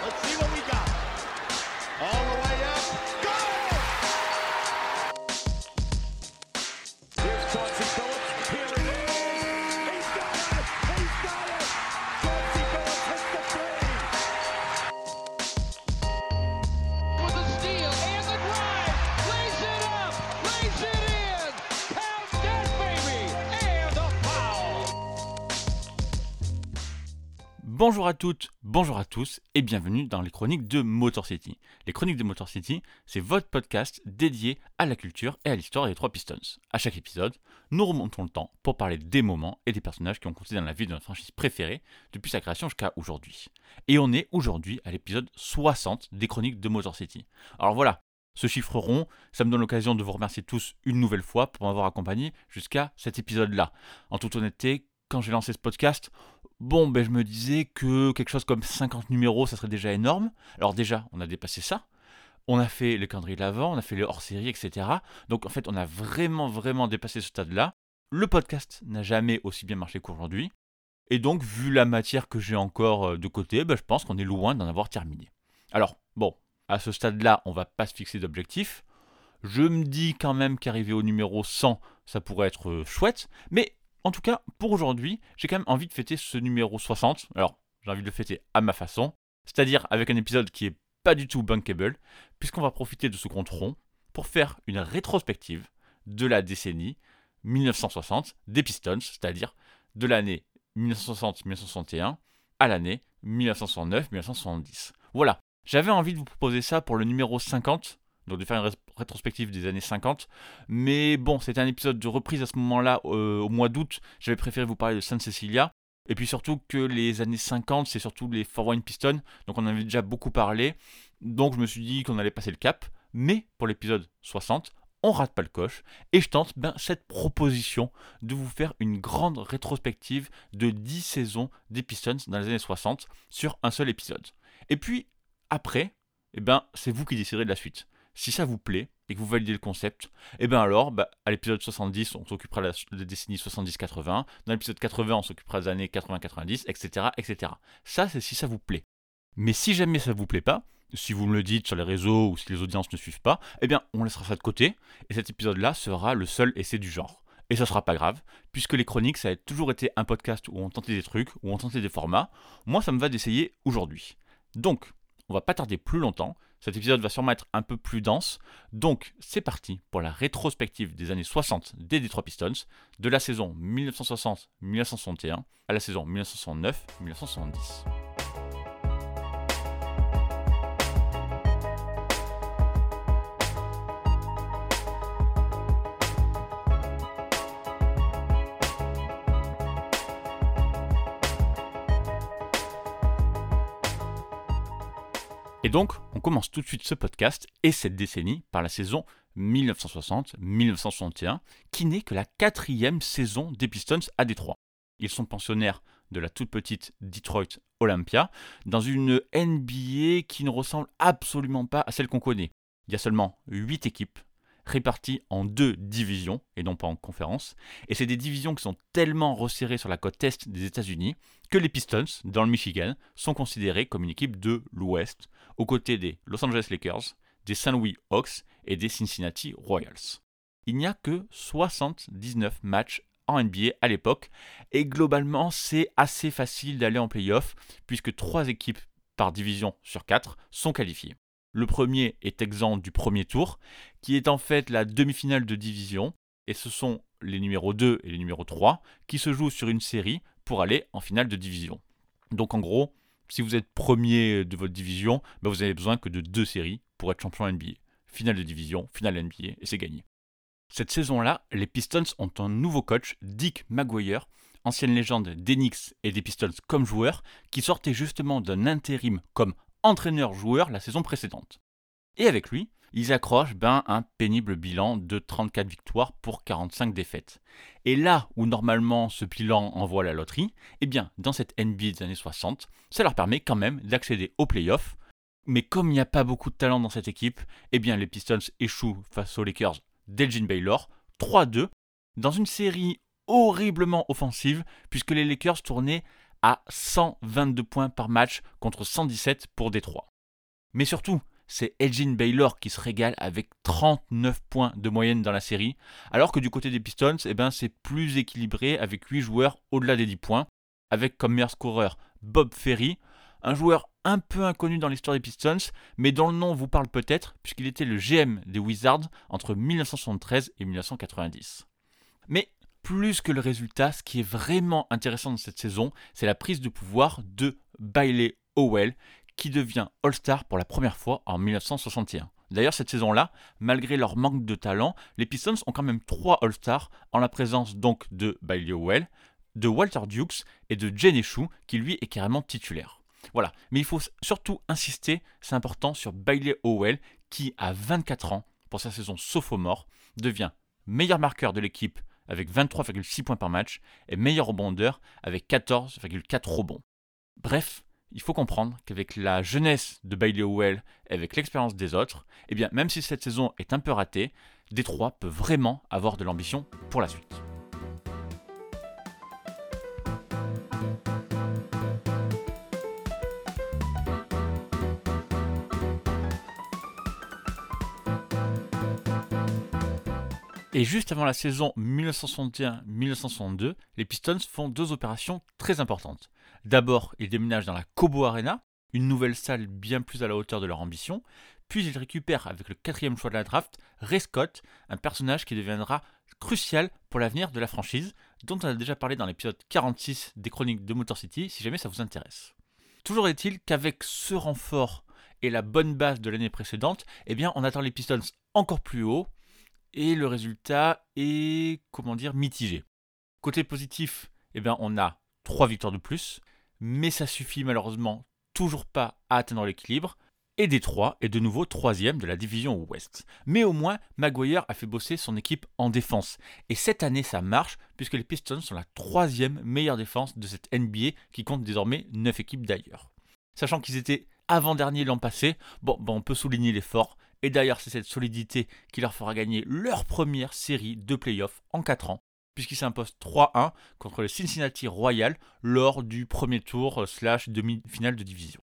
Let's see what Bonjour à toutes, bonjour à tous et bienvenue dans les chroniques de Motor City. Les chroniques de Motor City, c'est votre podcast dédié à la culture et à l'histoire des trois Pistons. À chaque épisode, nous remontons le temps pour parler des moments et des personnages qui ont compté dans la vie de notre franchise préférée depuis sa création jusqu'à aujourd'hui. Et on est aujourd'hui à l'épisode 60 des chroniques de Motor City. Alors voilà, ce chiffre rond, ça me donne l'occasion de vous remercier tous une nouvelle fois pour m'avoir accompagné jusqu'à cet épisode-là. En toute honnêteté, quand j'ai lancé ce podcast, Bon, ben je me disais que quelque chose comme 50 numéros, ça serait déjà énorme. Alors déjà, on a dépassé ça. On a fait le calendrier de on a fait le hors-série, etc. Donc en fait, on a vraiment, vraiment dépassé ce stade-là. Le podcast n'a jamais aussi bien marché qu'aujourd'hui. Et donc, vu la matière que j'ai encore euh, de côté, ben, je pense qu'on est loin d'en avoir terminé. Alors, bon, à ce stade-là, on va pas se fixer d'objectif. Je me dis quand même qu'arriver au numéro 100, ça pourrait être euh, chouette. Mais en tout cas, pour aujourd'hui, j'ai quand même envie de fêter ce numéro 60. Alors, j'ai envie de le fêter à ma façon, c'est-à-dire avec un épisode qui est pas du tout bankable, puisqu'on va profiter de ce compte rond pour faire une rétrospective de la décennie 1960 des Pistons, c'est-à-dire de l'année 1960-1961 à l'année 1969-1970. Voilà, j'avais envie de vous proposer ça pour le numéro 50, donc de faire une ré- rétrospective des années 50. Mais bon, c'était un épisode de reprise à ce moment-là, euh, au mois d'août. J'avais préféré vous parler de Saint Cecilia. Et puis surtout que les années 50, c'est surtout les Fort Wayne Pistons. Donc on en avait déjà beaucoup parlé. Donc je me suis dit qu'on allait passer le cap. Mais pour l'épisode 60, on rate pas le coche. Et je tente ben, cette proposition de vous faire une grande rétrospective de 10 saisons des Pistons dans les années 60 sur un seul épisode. Et puis après, eh ben, c'est vous qui déciderez de la suite. Si ça vous plaît et que vous validez le concept, et bien alors, bah, à l'épisode 70, on s'occupera de la, de la décennie 70-80. Dans l'épisode 80, on s'occupera des années 80-90, etc., etc. Ça, c'est si ça vous plaît. Mais si jamais ça vous plaît pas, si vous me le dites sur les réseaux ou si les audiences ne suivent pas, eh bien, on laissera ça de côté. Et cet épisode-là sera le seul essai du genre. Et ça sera pas grave, puisque les chroniques, ça a toujours été un podcast où on tentait des trucs, où on tentait des formats. Moi, ça me va d'essayer aujourd'hui. Donc, on va pas tarder plus longtemps. Cet épisode va sûrement être un peu plus dense. Donc, c'est parti pour la rétrospective des années 60 des Detroit Pistons, de la saison 1960-1961 à la saison 1969-1970. Et donc, on commence tout de suite ce podcast et cette décennie par la saison 1960-1961, qui n'est que la quatrième saison des Pistons à Détroit. Ils sont pensionnaires de la toute petite Detroit Olympia, dans une NBA qui ne ressemble absolument pas à celle qu'on connaît. Il y a seulement 8 équipes réparties en deux divisions, et non pas en conférences, et c'est des divisions qui sont tellement resserrées sur la côte est des États-Unis que les Pistons, dans le Michigan, sont considérés comme une équipe de l'Ouest, aux côtés des Los Angeles Lakers, des St. Louis Hawks et des Cincinnati Royals. Il n'y a que 79 matchs en NBA à l'époque, et globalement c'est assez facile d'aller en playoff, puisque 3 équipes par division sur 4 sont qualifiées. Le premier est exempt du premier tour, qui est en fait la demi-finale de division, et ce sont les numéros 2 et les numéros 3 qui se jouent sur une série pour aller en finale de division. Donc en gros, si vous êtes premier de votre division, ben vous avez besoin que de deux séries pour être champion NBA. Finale de division, finale NBA, et c'est gagné. Cette saison-là, les Pistons ont un nouveau coach, Dick Maguire, ancienne légende Knicks et des Pistons comme joueur, qui sortait justement d'un intérim comme entraîneur-joueur la saison précédente. Et avec lui, ils accrochent ben, un pénible bilan de 34 victoires pour 45 défaites. Et là où normalement ce bilan envoie la loterie, eh bien dans cette NBA des années 60, ça leur permet quand même d'accéder aux playoffs. Mais comme il n'y a pas beaucoup de talent dans cette équipe, eh bien les Pistons échouent face aux Lakers d'Elgin Baylor 3-2 dans une série horriblement offensive puisque les Lakers tournaient à 122 points par match contre 117 pour Détroit. Mais surtout, c'est Elgin Baylor qui se régale avec 39 points de moyenne dans la série, alors que du côté des Pistons, eh ben, c'est plus équilibré avec 8 joueurs au-delà des 10 points, avec comme meilleur scoreur Bob Ferry, un joueur un peu inconnu dans l'histoire des Pistons, mais dont le nom vous parle peut-être, puisqu'il était le GM des Wizards entre 1973 et 1990. Mais plus que le résultat, ce qui est vraiment intéressant dans cette saison, c'est la prise de pouvoir de Bailey Howell, qui devient All-Star pour la première fois en 1961. D'ailleurs, cette saison-là, malgré leur manque de talent, les Pistons ont quand même trois All-Stars en la présence donc de Bailey Howell, de Walter Dukes et de Jenny Chou, qui lui est carrément titulaire. Voilà, mais il faut surtout insister, c'est important, sur Bailey Howell, qui à 24 ans, pour sa saison sophomore, devient meilleur marqueur de l'équipe avec 23,6 points par match et meilleur rebondeur avec 14,4 rebonds. Bref, il faut comprendre qu'avec la jeunesse de Bailey Howell et avec l'expérience des autres, eh bien, même si cette saison est un peu ratée, Détroit peut vraiment avoir de l'ambition pour la suite. Et juste avant la saison 1961-1962, les Pistons font deux opérations très importantes. D'abord, ils déménagent dans la Cobo Arena, une nouvelle salle bien plus à la hauteur de leur ambition, puis ils récupèrent avec le quatrième choix de la draft Ray Scott, un personnage qui deviendra crucial pour l'avenir de la franchise, dont on a déjà parlé dans l'épisode 46 des chroniques de Motor City, si jamais ça vous intéresse. Toujours est-il qu'avec ce renfort et la bonne base de l'année précédente, eh on attend les Pistons encore plus haut, et le résultat est, comment dire, mitigé. Côté positif, eh bien, on a 3 victoires de plus, mais ça suffit malheureusement toujours pas à atteindre l'équilibre. Et Détroit est de nouveau troisième de la division Ouest. Mais au moins, Maguire a fait bosser son équipe en défense. Et cette année, ça marche, puisque les Pistons sont la troisième meilleure défense de cette NBA, qui compte désormais 9 équipes d'ailleurs. Sachant qu'ils étaient avant-dernier l'an passé, bon, bon, on peut souligner l'effort. Et d'ailleurs, c'est cette solidité qui leur fera gagner leur première série de playoffs en 4 ans, puisqu'ils s'imposent 3-1 contre le Cincinnati Royal lors du premier tour euh, slash demi-finale de division.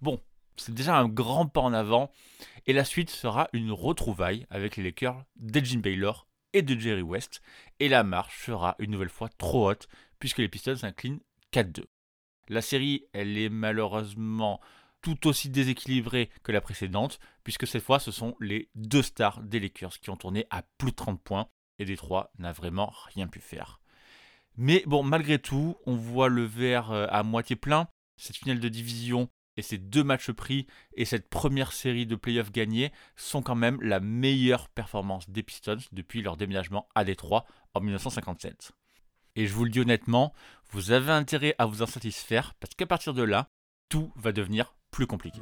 Bon, c'est déjà un grand pas en avant, et la suite sera une retrouvaille avec les Lakers d'Elgin Baylor et de Jerry West, et la marche sera une nouvelle fois trop haute, puisque les Pistons s'inclinent 4-2. La série, elle est malheureusement tout aussi déséquilibrée que la précédente, puisque cette fois ce sont les deux stars des Lakers qui ont tourné à plus de 30 points, et Détroit n'a vraiment rien pu faire. Mais bon, malgré tout, on voit le verre euh, à moitié plein. Cette finale de division et ces deux matchs pris et cette première série de playoffs gagnés sont quand même la meilleure performance des Pistons depuis leur déménagement à Détroit en 1957. Et je vous le dis honnêtement, vous avez intérêt à vous en satisfaire parce qu'à partir de là, tout va devenir plus compliqué.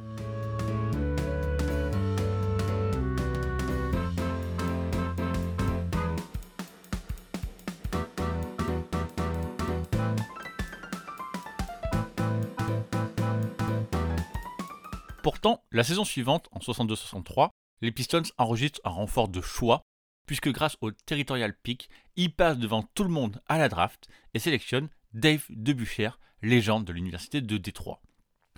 Pourtant, la saison suivante, en 62-63, les Pistons enregistrent un renfort de choix, puisque grâce au territorial pick, ils passent devant tout le monde à la draft et sélectionnent Dave Debucher, légende de l'université de Détroit.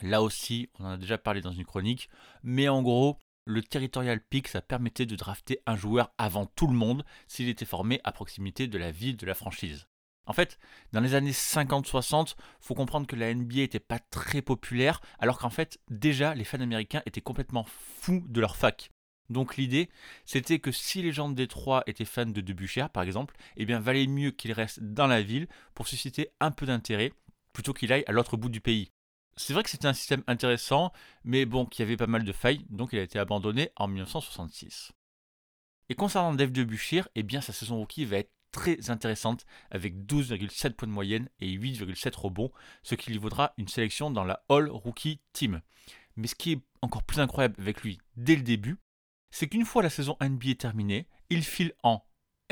Là aussi, on en a déjà parlé dans une chronique, mais en gros, le territorial pick, ça permettait de drafter un joueur avant tout le monde s'il était formé à proximité de la ville de la franchise. En fait, dans les années 50-60, faut comprendre que la NBA n'était pas très populaire, alors qu'en fait, déjà, les fans américains étaient complètement fous de leur fac. Donc l'idée, c'était que si les gens de Détroit étaient fans de Debucher, par exemple, eh bien, valait mieux qu'ils restent dans la ville pour susciter un peu d'intérêt, plutôt qu'il aille à l'autre bout du pays. C'est vrai que c'était un système intéressant, mais bon, qui avait pas mal de failles, donc il a été abandonné en 1966. Et concernant Dave Debucher, eh bien, sa saison rookie va être très intéressante avec 12,7 points de moyenne et 8,7 rebonds, ce qui lui vaudra une sélection dans la All Rookie Team. Mais ce qui est encore plus incroyable avec lui dès le début, c'est qu'une fois la saison NBA terminée, il file en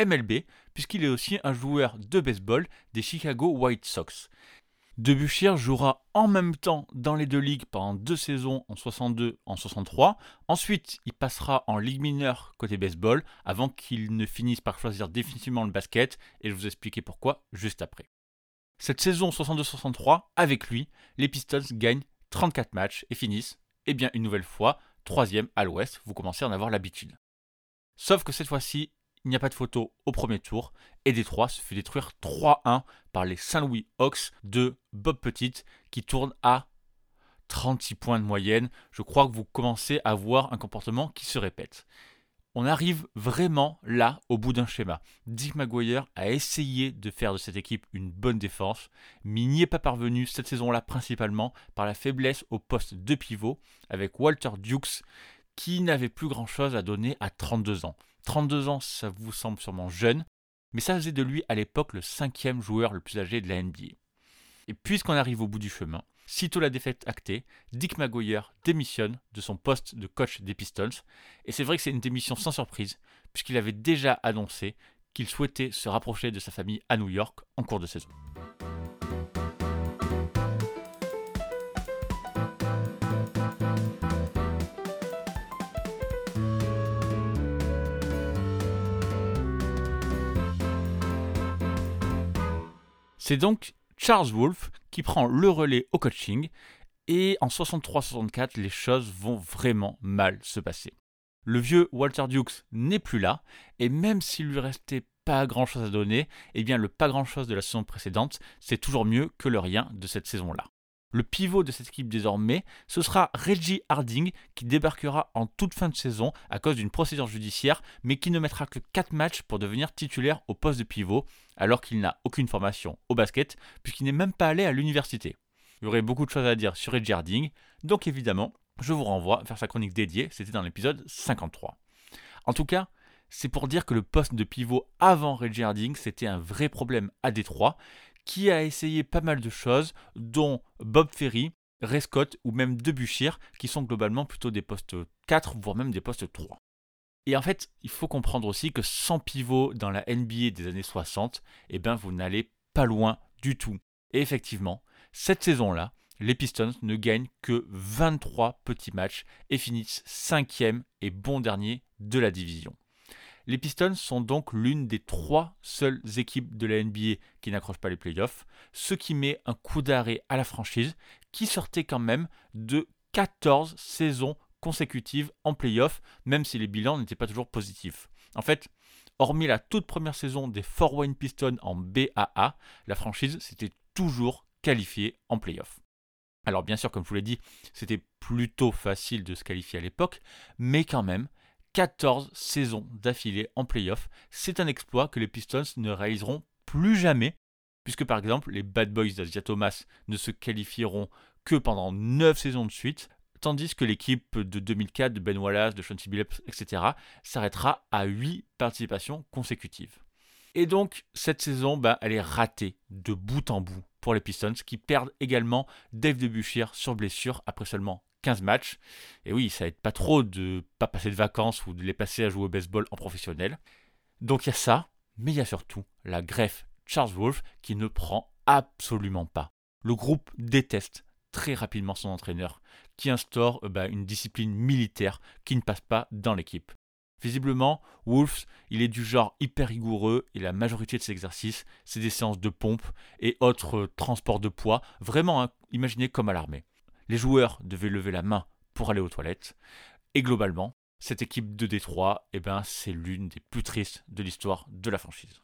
MLB puisqu'il est aussi un joueur de baseball des Chicago White Sox. Debuchir jouera en même temps dans les deux ligues pendant deux saisons en 62 en 63. Ensuite, il passera en ligue mineure côté baseball avant qu'il ne finisse par choisir définitivement le basket et je vais vous expliquer pourquoi juste après. Cette saison 62-63, avec lui, les Pistons gagnent 34 matchs et finissent, eh bien une nouvelle fois, troisième à l'ouest, vous commencez à en avoir l'habitude. Sauf que cette fois-ci, il n'y a pas de photo au premier tour, et Détroit se fait détruire 3-1 par les Saint-Louis Hawks de Bob Petit, qui tourne à 36 points de moyenne. Je crois que vous commencez à voir un comportement qui se répète. On arrive vraiment là, au bout d'un schéma. Dick Maguire a essayé de faire de cette équipe une bonne défense, mais n'y est pas parvenu cette saison-là principalement par la faiblesse au poste de pivot, avec Walter Dukes qui n'avait plus grand-chose à donner à 32 ans. 32 ans, ça vous semble sûrement jeune, mais ça faisait de lui à l'époque le cinquième joueur le plus âgé de la NBA. Et puisqu'on arrive au bout du chemin, Sitôt la défaite actée, Dick Maguire démissionne de son poste de coach des Pistons. Et c'est vrai que c'est une démission sans surprise, puisqu'il avait déjà annoncé qu'il souhaitait se rapprocher de sa famille à New York en cours de saison. C'est donc Charles Wolf qui prend le relais au coaching. Et en 63-64, les choses vont vraiment mal se passer. Le vieux Walter Dukes n'est plus là, et même s'il lui restait pas grand chose à donner, eh bien le pas grand chose de la saison précédente, c'est toujours mieux que le rien de cette saison-là. Le pivot de cette équipe désormais, ce sera Reggie Harding qui débarquera en toute fin de saison à cause d'une procédure judiciaire, mais qui ne mettra que 4 matchs pour devenir titulaire au poste de pivot, alors qu'il n'a aucune formation au basket, puisqu'il n'est même pas allé à l'université. Il y aurait beaucoup de choses à dire sur Reggie Harding, donc évidemment, je vous renvoie vers sa chronique dédiée, c'était dans l'épisode 53. En tout cas, c'est pour dire que le poste de pivot avant Reggie Harding, c'était un vrai problème à Détroit, qui a essayé pas mal de choses, dont Bob Ferry, Ray Scott ou même Debuchir, qui sont globalement plutôt des postes 4, voire même des postes 3. Et en fait, il faut comprendre aussi que sans pivot dans la NBA des années 60, eh ben vous n'allez pas loin du tout. Et effectivement, cette saison-là, les Pistons ne gagnent que 23 petits matchs et finissent 5e et bon dernier de la division. Les Pistons sont donc l'une des trois seules équipes de la NBA qui n'accrochent pas les playoffs, ce qui met un coup d'arrêt à la franchise qui sortait quand même de 14 saisons consécutives en playoffs, même si les bilans n'étaient pas toujours positifs. En fait, hormis la toute première saison des Fort Wayne Pistons en BAA, la franchise s'était toujours qualifiée en playoffs. Alors bien sûr, comme je vous l'ai dit, c'était plutôt facile de se qualifier à l'époque, mais quand même, 14 saisons d'affilée en playoff. C'est un exploit que les Pistons ne réaliseront plus jamais, puisque par exemple les Bad Boys d'Asia Thomas ne se qualifieront que pendant 9 saisons de suite, tandis que l'équipe de 2004 de Ben Wallace, de Sean Billups, etc. s'arrêtera à 8 participations consécutives. Et donc, cette saison, bah, elle est ratée de bout en bout pour les Pistons, qui perdent également Dave DeBuchir sur blessure après seulement 15 matchs. Et oui, ça aide pas trop de pas passer de vacances ou de les passer à jouer au baseball en professionnel. Donc il y a ça, mais il y a surtout la greffe Charles Wolf qui ne prend absolument pas. Le groupe déteste très rapidement son entraîneur, qui instaure euh, bah, une discipline militaire qui ne passe pas dans l'équipe. Visiblement, Wolf, il est du genre hyper rigoureux et la majorité de ses exercices, c'est des séances de pompe et autres euh, transports de poids, vraiment hein, imaginez comme à l'armée. Les joueurs devaient lever la main pour aller aux toilettes. Et globalement, cette équipe de Détroit, eh ben, c'est l'une des plus tristes de l'histoire de la franchise.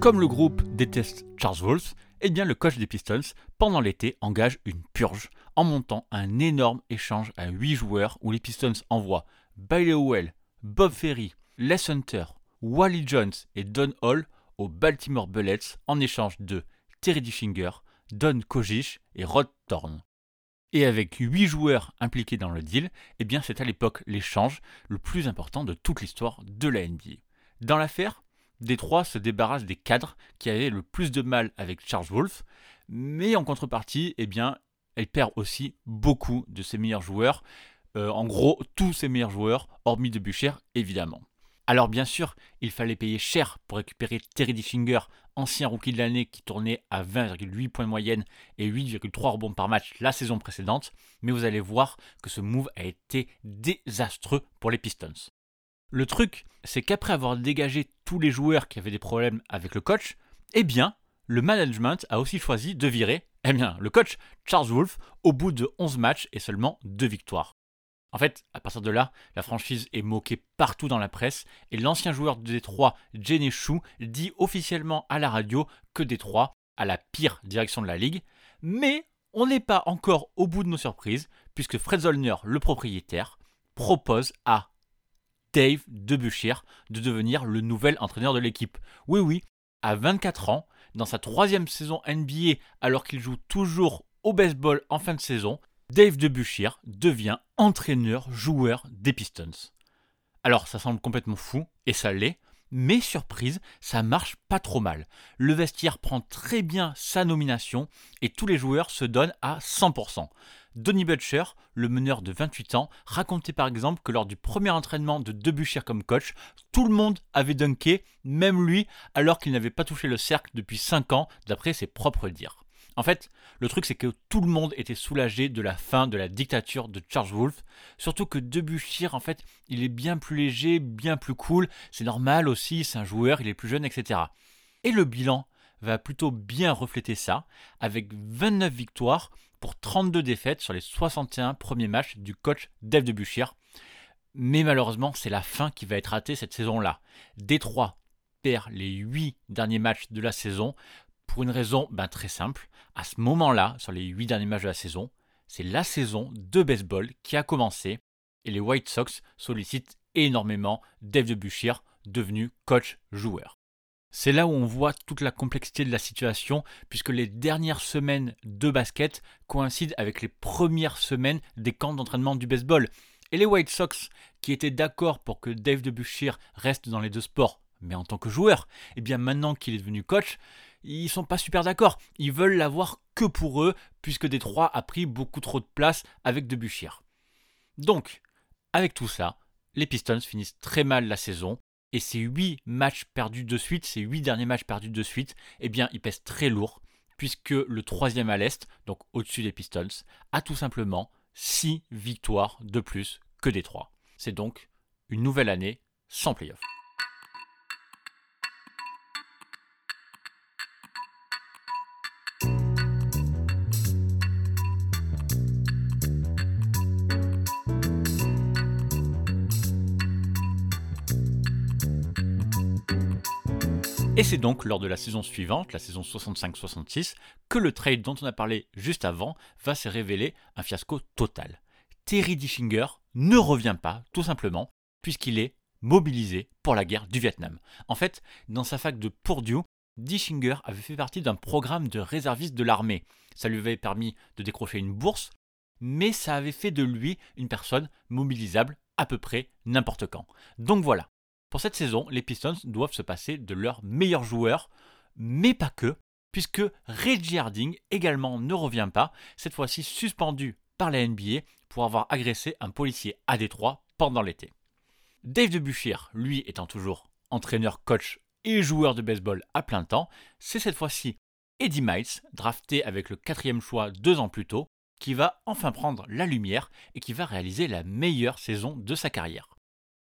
Comme le groupe déteste Charles Wolf, eh bien le coach des Pistons, pendant l'été, engage une purge en montant un énorme échange à 8 joueurs où les Pistons envoient Bailey Howell, Bob Ferry, Les Hunter, Wally Jones et Don Hall aux Baltimore Bullets en échange de Terry Dishinger, Don Kojic et Rod Thorne. Et avec 8 joueurs impliqués dans le deal, eh bien c'est à l'époque l'échange le plus important de toute l'histoire de la NBA. Dans l'affaire, Détroit se débarrasse des cadres qui avaient le plus de mal avec Charles Wolf, mais en contrepartie, eh elle perd aussi beaucoup de ses meilleurs joueurs. Euh, en gros, tous ses meilleurs joueurs, hormis de Bucher, évidemment. Alors bien sûr, il fallait payer cher pour récupérer Terry Dishinger ancien rookie de l'année qui tournait à 20,8 points moyenne et 8,3 rebonds par match la saison précédente, mais vous allez voir que ce move a été désastreux pour les Pistons. Le truc, c'est qu'après avoir dégagé tous les joueurs qui avaient des problèmes avec le coach, eh bien, le management a aussi choisi de virer eh bien, le coach Charles Wolf au bout de 11 matchs et seulement 2 victoires. En fait, à partir de là, la franchise est moquée partout dans la presse et l'ancien joueur de Détroit, Jenny Chou, dit officiellement à la radio que Détroit a la pire direction de la ligue. Mais on n'est pas encore au bout de nos surprises puisque Fred Zollner, le propriétaire, propose à Dave Debuchir de devenir le nouvel entraîneur de l'équipe. Oui, oui, à 24 ans, dans sa troisième saison NBA alors qu'il joue toujours au baseball en fin de saison, Dave Debuchir devient entraîneur-joueur des Pistons. Alors ça semble complètement fou, et ça l'est, mais surprise, ça marche pas trop mal. Le vestiaire prend très bien sa nomination et tous les joueurs se donnent à 100%. Donny Butcher, le meneur de 28 ans, racontait par exemple que lors du premier entraînement de Debuchir comme coach, tout le monde avait dunké, même lui, alors qu'il n'avait pas touché le cercle depuis 5 ans, d'après ses propres dires. En fait, le truc c'est que tout le monde était soulagé de la fin de la dictature de Charles Wolf, surtout que Debuchir en fait, il est bien plus léger, bien plus cool, c'est normal aussi, c'est un joueur, il est plus jeune, etc. Et le bilan va plutôt bien refléter ça, avec 29 victoires pour 32 défaites sur les 61 premiers matchs du coach Dave Debuchir. Mais malheureusement, c'est la fin qui va être ratée cette saison-là. Détroit perd les 8 derniers matchs de la saison pour une raison ben, très simple. À ce moment-là, sur les 8 derniers matchs de la saison, c'est la saison de baseball qui a commencé et les White Sox sollicitent énormément Dave Debuchir, devenu coach-joueur. C'est là où on voit toute la complexité de la situation, puisque les dernières semaines de basket coïncident avec les premières semaines des camps d'entraînement du baseball. Et les White Sox, qui étaient d'accord pour que Dave Debuchir reste dans les deux sports, mais en tant que joueur, et eh bien maintenant qu'il est devenu coach, ils sont pas super d'accord. Ils veulent l'avoir que pour eux, puisque Détroit a pris beaucoup trop de place avec Debuchir. Donc, avec tout ça, les Pistons finissent très mal la saison. Et ces 8 matchs perdus de suite, ces 8 derniers matchs perdus de suite, eh bien, ils pèsent très lourd, puisque le troisième à l'Est, donc au-dessus des Pistons, a tout simplement 6 victoires de plus que Détroit. C'est donc une nouvelle année sans playoff. Et c'est donc lors de la saison suivante, la saison 65-66, que le trade dont on a parlé juste avant va se révéler un fiasco total. Terry Dishinger ne revient pas, tout simplement, puisqu'il est mobilisé pour la guerre du Vietnam. En fait, dans sa fac de Purdue, Dishinger avait fait partie d'un programme de réservistes de l'armée. Ça lui avait permis de décrocher une bourse, mais ça avait fait de lui une personne mobilisable à peu près n'importe quand. Donc voilà, pour cette saison, les Pistons doivent se passer de leurs meilleurs joueurs, mais pas que, puisque Reggie Harding également ne revient pas, cette fois-ci suspendu par la NBA pour avoir agressé un policier à Détroit pendant l'été. Dave Debuchir, lui étant toujours entraîneur, coach et joueur de baseball à plein temps, c'est cette fois-ci Eddie Miles, drafté avec le quatrième choix deux ans plus tôt, qui va enfin prendre la lumière et qui va réaliser la meilleure saison de sa carrière.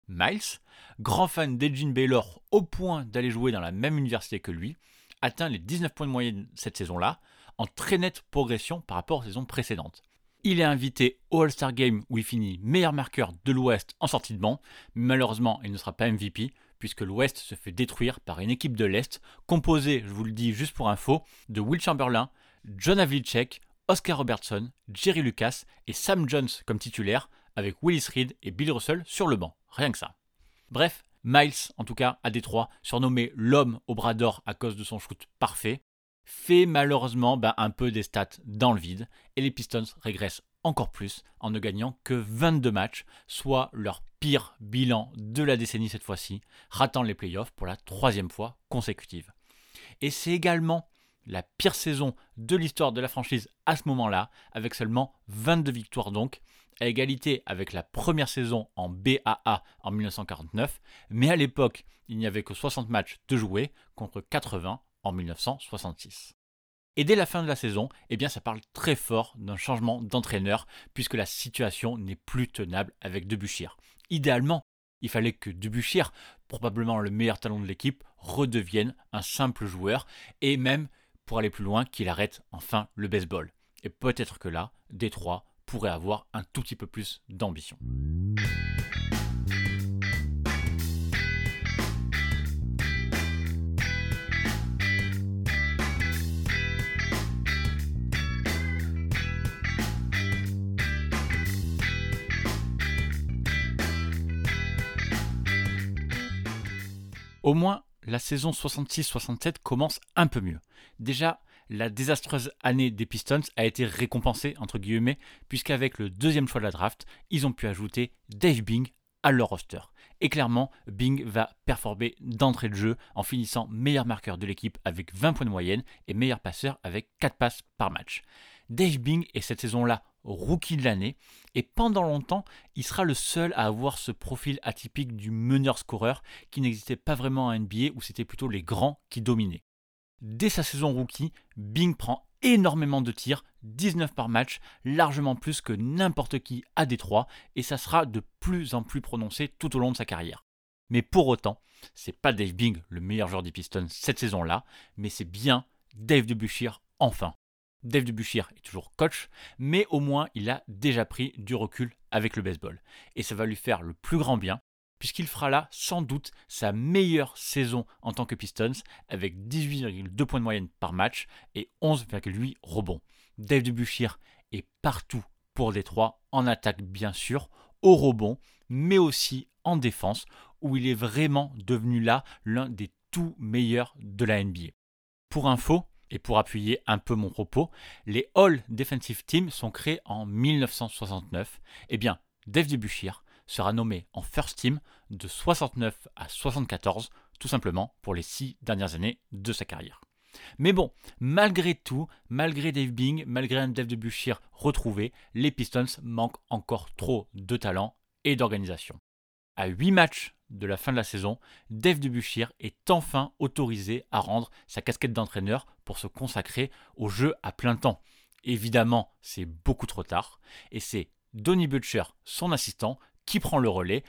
Miles, grand fan d'Edgin Baylor au point d'aller jouer dans la même université que lui, atteint les 19 points de moyenne cette saison-là, en très nette progression par rapport aux saisons précédentes. Il est invité au All-Star Game où il finit meilleur marqueur de l'Ouest en sortie de banc, malheureusement il ne sera pas MVP puisque l'Ouest se fait détruire par une équipe de l'Est composée, je vous le dis juste pour info, de Will Chamberlain, John Havlicek, Oscar Robertson, Jerry Lucas et Sam Jones comme titulaire, avec Willis Reed et Bill Russell sur le banc. Rien que ça. Bref, Miles, en tout cas à Détroit, surnommé l'homme au bras d'or à cause de son shoot parfait, fait malheureusement bah, un peu des stats dans le vide et les Pistons régressent encore plus en ne gagnant que 22 matchs, soit leur pire bilan de la décennie cette fois-ci, ratant les playoffs pour la troisième fois consécutive. Et c'est également la pire saison de l'histoire de la franchise à ce moment-là, avec seulement 22 victoires donc, à égalité avec la première saison en BAA en 1949, mais à l'époque, il n'y avait que 60 matchs de jouer contre 80 en 1966. Et dès la fin de la saison, eh bien ça parle très fort d'un changement d'entraîneur puisque la situation n'est plus tenable avec Debuchir. Idéalement, il fallait que Debuchir, probablement le meilleur talent de l'équipe, redevienne un simple joueur et même pour aller plus loin qu'il arrête enfin le baseball. Et peut-être que là, Détroit pourrait avoir un tout petit peu plus d'ambition. Au moins, la saison 66-67 commence un peu mieux. Déjà, la désastreuse année des Pistons a été récompensée, entre guillemets, puisqu'avec le deuxième choix de la draft, ils ont pu ajouter Dave Bing à leur roster. Et clairement, Bing va performer d'entrée de jeu en finissant meilleur marqueur de l'équipe avec 20 points de moyenne et meilleur passeur avec 4 passes par match. Dave Bing est cette saison-là rookie de l'année et pendant longtemps, il sera le seul à avoir ce profil atypique du meneur-scoreur qui n'existait pas vraiment en NBA où c'était plutôt les grands qui dominaient. Dès sa saison rookie, Bing prend énormément de tirs, 19 par match, largement plus que n'importe qui à Détroit, et ça sera de plus en plus prononcé tout au long de sa carrière. Mais pour autant, c'est pas Dave Bing le meilleur joueur des Pistons cette saison-là, mais c'est bien Dave DeBuschir enfin. Dave DeBuschir est toujours coach, mais au moins il a déjà pris du recul avec le baseball. Et ça va lui faire le plus grand bien, puisqu'il fera là sans doute sa meilleure saison en tant que Pistons, avec 18,2 points de moyenne par match et 11,8 rebonds. Dave DeBuschir est partout pour Détroit, en attaque bien sûr, au rebond, mais aussi en défense, où il est vraiment devenu là l'un des tout meilleurs de la NBA. Pour info, et pour appuyer un peu mon propos, les All Defensive Teams sont créés en 1969. Eh bien, Dave DeBuschir sera nommé en First Team de 69 à 74, tout simplement pour les six dernières années de sa carrière. Mais bon, malgré tout, malgré Dave Bing, malgré un Dave DeBuschir retrouvé, les Pistons manquent encore trop de talent et d'organisation. À 8 matchs de la fin de la saison, Dave DeBuschir est enfin autorisé à rendre sa casquette d'entraîneur pour se consacrer au jeu à plein temps. Évidemment, c'est beaucoup trop tard, et c'est Donny Butcher, son assistant, qui prend le relais,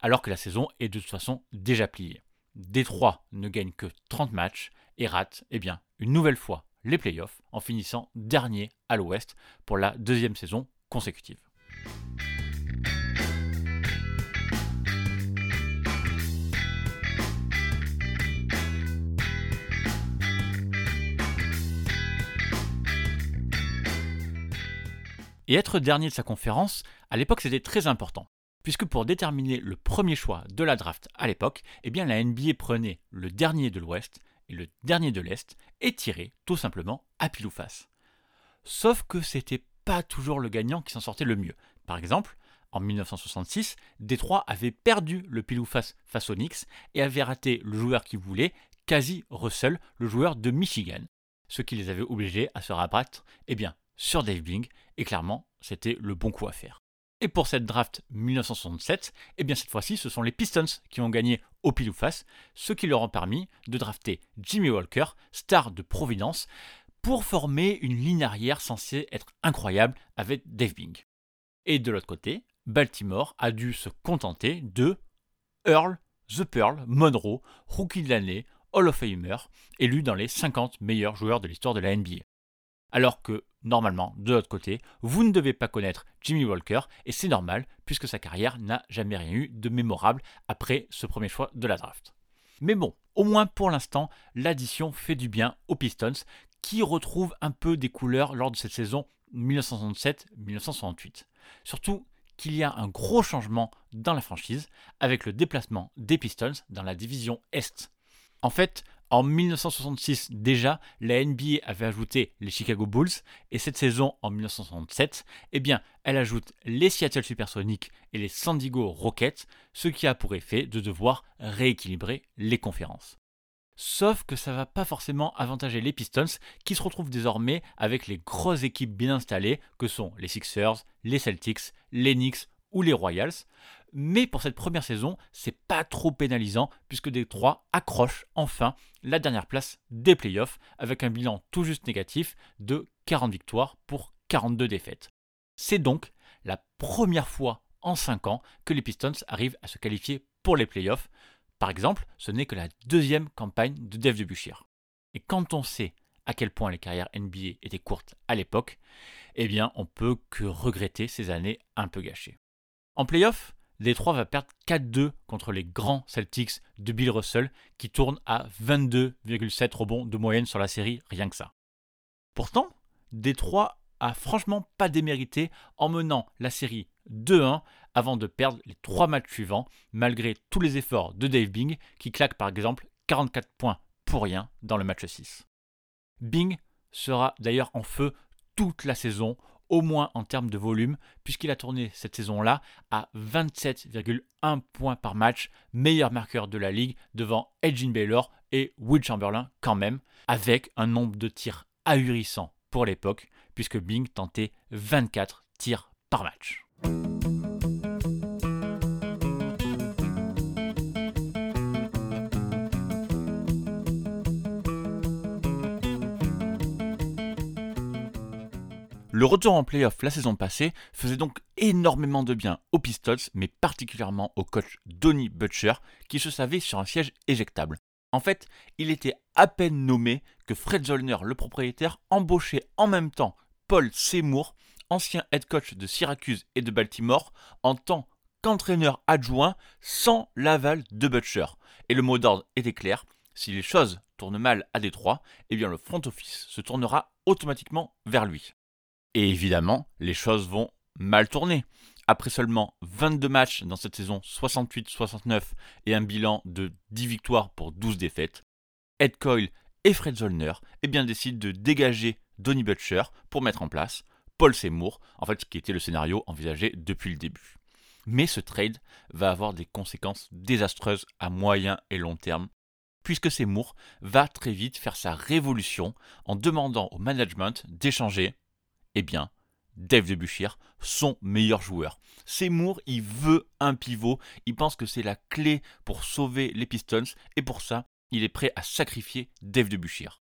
alors que la saison est de toute façon déjà pliée. Détroit ne gagne que 30 matchs et rate, eh bien, une nouvelle fois les playoffs en finissant dernier à l'ouest pour la deuxième saison consécutive. Et être dernier de sa conférence, à l'époque, c'était très important. Puisque pour déterminer le premier choix de la draft à l'époque, eh bien la NBA prenait le dernier de l'Ouest et le dernier de l'Est et tirait tout simplement à pile ou face. Sauf que c'était pas toujours le gagnant qui s'en sortait le mieux. Par exemple, en 1966, Détroit avait perdu le pile ou face face aux Knicks et avait raté le joueur qu'il voulait, Quasi Russell, le joueur de Michigan, ce qui les avait obligés à se rabattre eh bien, sur Dave Bing, et clairement, c'était le bon coup à faire. Et pour cette draft 1967, eh bien cette fois-ci, ce sont les Pistons qui ont gagné au pile ou face, ce qui leur a permis de drafter Jimmy Walker, star de Providence, pour former une ligne arrière censée être incroyable avec Dave Bing. Et de l'autre côté, Baltimore a dû se contenter de Earl, The Pearl, Monroe, rookie de l'année, Hall of Famer, élu dans les 50 meilleurs joueurs de l'histoire de la NBA. Alors que, normalement, de l'autre côté, vous ne devez pas connaître Jimmy Walker, et c'est normal, puisque sa carrière n'a jamais rien eu de mémorable après ce premier choix de la draft. Mais bon, au moins pour l'instant, l'addition fait du bien aux Pistons, qui retrouvent un peu des couleurs lors de cette saison 1967-1968. Surtout qu'il y a un gros changement dans la franchise, avec le déplacement des Pistons dans la division Est. En fait, en 1966, déjà, la NBA avait ajouté les Chicago Bulls et cette saison, en 1967, eh bien, elle ajoute les Seattle Supersonics et les San Diego Rockets, ce qui a pour effet de devoir rééquilibrer les conférences. Sauf que ça va pas forcément avantager les Pistons qui se retrouvent désormais avec les grosses équipes bien installées que sont les Sixers, les Celtics, les Knicks ou les Royals. Mais pour cette première saison, c'est pas trop pénalisant puisque Détroit accroche enfin la dernière place des playoffs avec un bilan tout juste négatif de 40 victoires pour 42 défaites. C'est donc la première fois en 5 ans que les Pistons arrivent à se qualifier pour les playoffs. Par exemple, ce n'est que la deuxième campagne de Dave DeBusschere. Et quand on sait à quel point les carrières NBA étaient courtes à l'époque, eh bien on peut que regretter ces années un peu gâchées. En playoff, Détroit va perdre 4-2 contre les grands Celtics de Bill Russell qui tournent à 22,7 rebonds de moyenne sur la série, rien que ça. Pourtant, Détroit a franchement pas démérité en menant la série 2-1 avant de perdre les trois matchs suivants, malgré tous les efforts de Dave Bing qui claque par exemple 44 points pour rien dans le match 6. Bing sera d'ailleurs en feu toute la saison, au moins en termes de volume, puisqu'il a tourné cette saison-là à 27,1 points par match, meilleur marqueur de la ligue devant Edgin Baylor et Will Chamberlain quand même, avec un nombre de tirs ahurissant pour l'époque, puisque Bing tentait 24 tirs par match. Le retour en playoff la saison passée faisait donc énormément de bien aux Pistons, mais particulièrement au coach Donny Butcher, qui se savait sur un siège éjectable. En fait, il était à peine nommé que Fred Zollner, le propriétaire, embauchait en même temps Paul Seymour, ancien head coach de Syracuse et de Baltimore, en tant qu'entraîneur adjoint sans l'aval de Butcher. Et le mot d'ordre était clair, si les choses tournent mal à Détroit, eh bien le front office se tournera automatiquement vers lui. Et évidemment, les choses vont mal tourner. Après seulement 22 matchs dans cette saison 68-69 et un bilan de 10 victoires pour 12 défaites, Ed Coyle et Fred Zollner eh bien, décident de dégager Donny Butcher pour mettre en place Paul Seymour, en fait ce qui était le scénario envisagé depuis le début. Mais ce trade va avoir des conséquences désastreuses à moyen et long terme, puisque Seymour va très vite faire sa révolution en demandant au management d'échanger eh bien, Dave DeBusschere, son meilleur joueur. Seymour, il veut un pivot, il pense que c'est la clé pour sauver les Pistons, et pour ça, il est prêt à sacrifier Dave DeBusschere.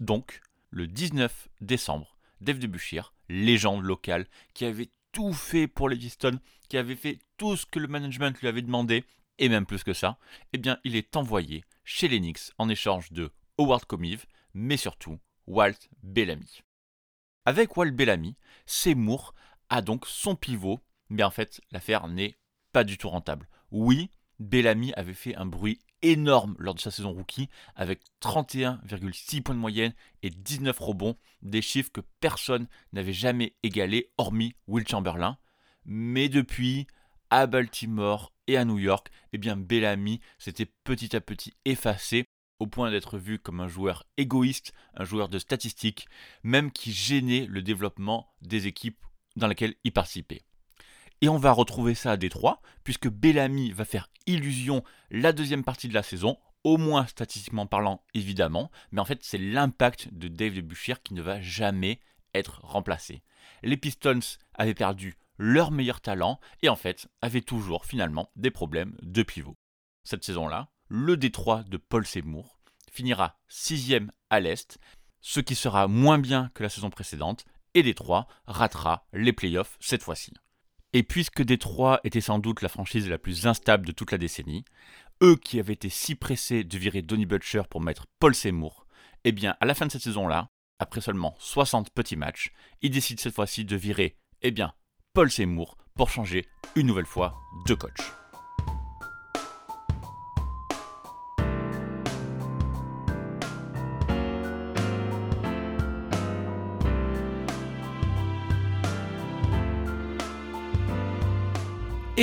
Donc, le 19 décembre, Dave DeBusschere, légende locale, qui avait tout fait pour les Pistons, qui avait fait tout ce que le management lui avait demandé, et même plus que ça, eh bien, il est envoyé chez les en échange de Howard Comive, mais surtout Walt Bellamy. Avec Walt Bellamy, Seymour a donc son pivot, mais en fait, l'affaire n'est pas du tout rentable. Oui, Bellamy avait fait un bruit énorme lors de sa saison rookie, avec 31,6 points de moyenne et 19 rebonds, des chiffres que personne n'avait jamais égalés, hormis Will Chamberlain. Mais depuis, à Baltimore et à New York, eh bien Bellamy s'était petit à petit effacé au point d'être vu comme un joueur égoïste, un joueur de statistiques, même qui gênait le développement des équipes dans lesquelles il participait. Et on va retrouver ça à Détroit, puisque Bellamy va faire illusion la deuxième partie de la saison, au moins statistiquement parlant évidemment, mais en fait c'est l'impact de Dave DeBusschere qui ne va jamais être remplacé. Les Pistons avaient perdu leur meilleur talent et en fait avaient toujours finalement des problèmes de pivot. Cette saison-là, le Détroit de Paul Seymour finira sixième à l'Est, ce qui sera moins bien que la saison précédente, et Détroit ratera les playoffs cette fois-ci. Et puisque Détroit était sans doute la franchise la plus instable de toute la décennie, eux qui avaient été si pressés de virer Donny Butcher pour mettre Paul Seymour, eh bien à la fin de cette saison-là, après seulement 60 petits matchs, ils décident cette fois-ci de virer, eh bien, Paul Seymour pour changer une nouvelle fois de coach.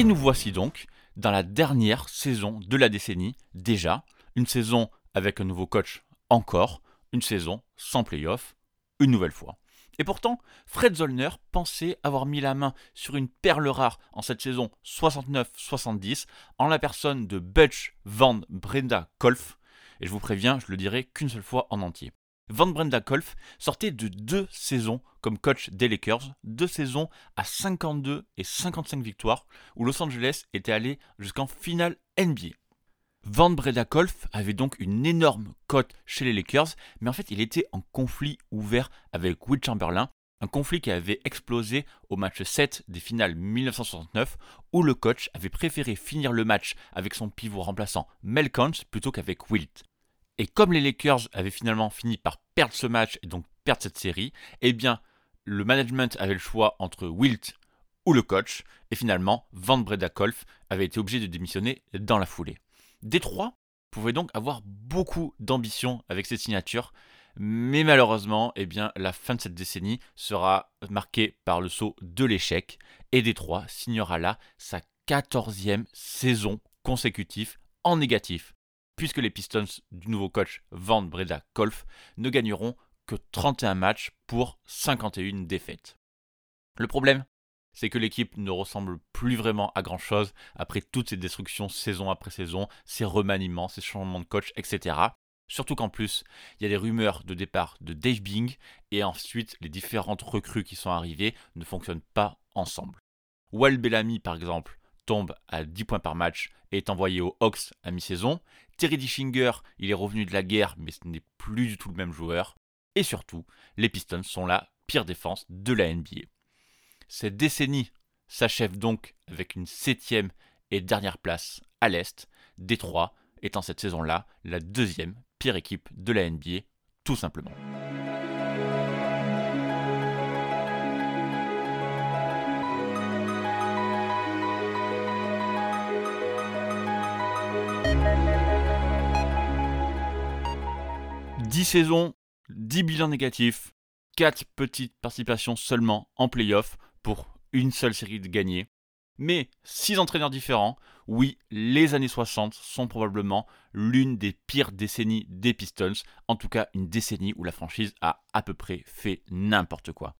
Et nous voici donc dans la dernière saison de la décennie, déjà, une saison avec un nouveau coach encore, une saison sans playoff, une nouvelle fois. Et pourtant, Fred Zollner pensait avoir mis la main sur une perle rare en cette saison 69-70 en la personne de Butch Van Brenda Kolf. Et je vous préviens, je le dirai qu'une seule fois en entier. Van Brenda Kolf sortait de deux saisons comme coach des Lakers, deux saisons à 52 et 55 victoires, où Los Angeles était allé jusqu'en finale NBA. Van Breda Kolf avait donc une énorme cote chez les Lakers, mais en fait il était en conflit ouvert avec Will Chamberlain, un conflit qui avait explosé au match 7 des finales 1969, où le coach avait préféré finir le match avec son pivot remplaçant Mel plutôt qu'avec Wilt. Et comme les Lakers avaient finalement fini par perdre ce match et donc perdre cette série, eh bien, le management avait le choix entre Wilt ou le coach, et finalement, Van Breda Kolf avait été obligé de démissionner dans la foulée. Détroit pouvait donc avoir beaucoup d'ambition avec cette signature, mais malheureusement, eh bien, la fin de cette décennie sera marquée par le saut de l'échec, et Détroit signera là sa 14e saison consécutive en négatif puisque les Pistons du nouveau coach Van Breda Kolf ne gagneront que 31 matchs pour 51 défaites. Le problème, c'est que l'équipe ne ressemble plus vraiment à grand chose après toutes ces destructions saison après saison, ces remaniements, ces changements de coach, etc. Surtout qu'en plus, il y a des rumeurs de départ de Dave Bing et ensuite les différentes recrues qui sont arrivées ne fonctionnent pas ensemble. Wal Bellamy, par exemple, tombe à 10 points par match et est envoyé aux Hawks à mi-saison. Terry Dishinger, il est revenu de la guerre, mais ce n'est plus du tout le même joueur. Et surtout, les Pistons sont la pire défense de la NBA. Cette décennie s'achève donc avec une septième et dernière place à l'Est, Détroit étant cette saison-là la deuxième pire équipe de la NBA, tout simplement. Dix saisons, 10 bilans négatifs, 4 petites participations seulement en playoff pour une seule série de gagnés. Mais 6 entraîneurs différents, oui, les années 60 sont probablement l'une des pires décennies des Pistons, en tout cas une décennie où la franchise a à peu près fait n'importe quoi.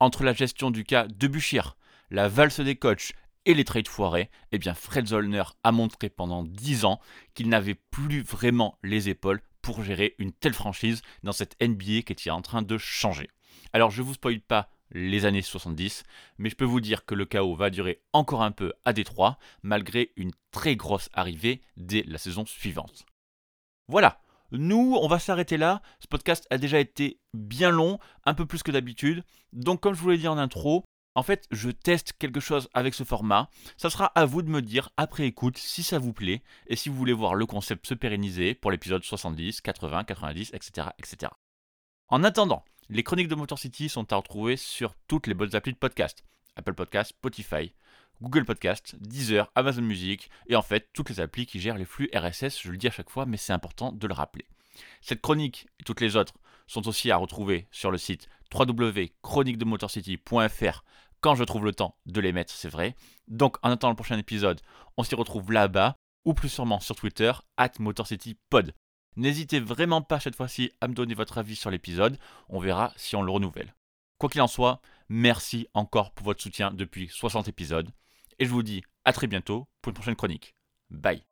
Entre la gestion du cas de Buchir, la valse des coachs et les trades foirés, eh bien Fred Zollner a montré pendant 10 ans qu'il n'avait plus vraiment les épaules pour gérer une telle franchise dans cette NBA qui est en train de changer. Alors je vous spoil pas les années 70, mais je peux vous dire que le chaos va durer encore un peu à Détroit, malgré une très grosse arrivée dès la saison suivante. Voilà, nous, on va s'arrêter là. Ce podcast a déjà été bien long, un peu plus que d'habitude. Donc comme je vous l'ai dit en intro, en fait, je teste quelque chose avec ce format. Ça sera à vous de me dire après écoute si ça vous plaît et si vous voulez voir le concept se pérenniser pour l'épisode 70, 80, 90, etc., etc. En attendant, les chroniques de Motor City sont à retrouver sur toutes les bonnes applis de podcast. Apple Podcast, Spotify, Google Podcast, Deezer, Amazon Music et en fait toutes les applis qui gèrent les flux RSS, je le dis à chaque fois mais c'est important de le rappeler. Cette chronique et toutes les autres sont aussi à retrouver sur le site www.chroniquedemotorcity.fr quand je trouve le temps de les mettre, c'est vrai. Donc en attendant le prochain épisode, on s'y retrouve là-bas, ou plus sûrement sur Twitter, at MotorCityPod. N'hésitez vraiment pas cette fois-ci à me donner votre avis sur l'épisode, on verra si on le renouvelle. Quoi qu'il en soit, merci encore pour votre soutien depuis 60 épisodes, et je vous dis à très bientôt pour une prochaine chronique. Bye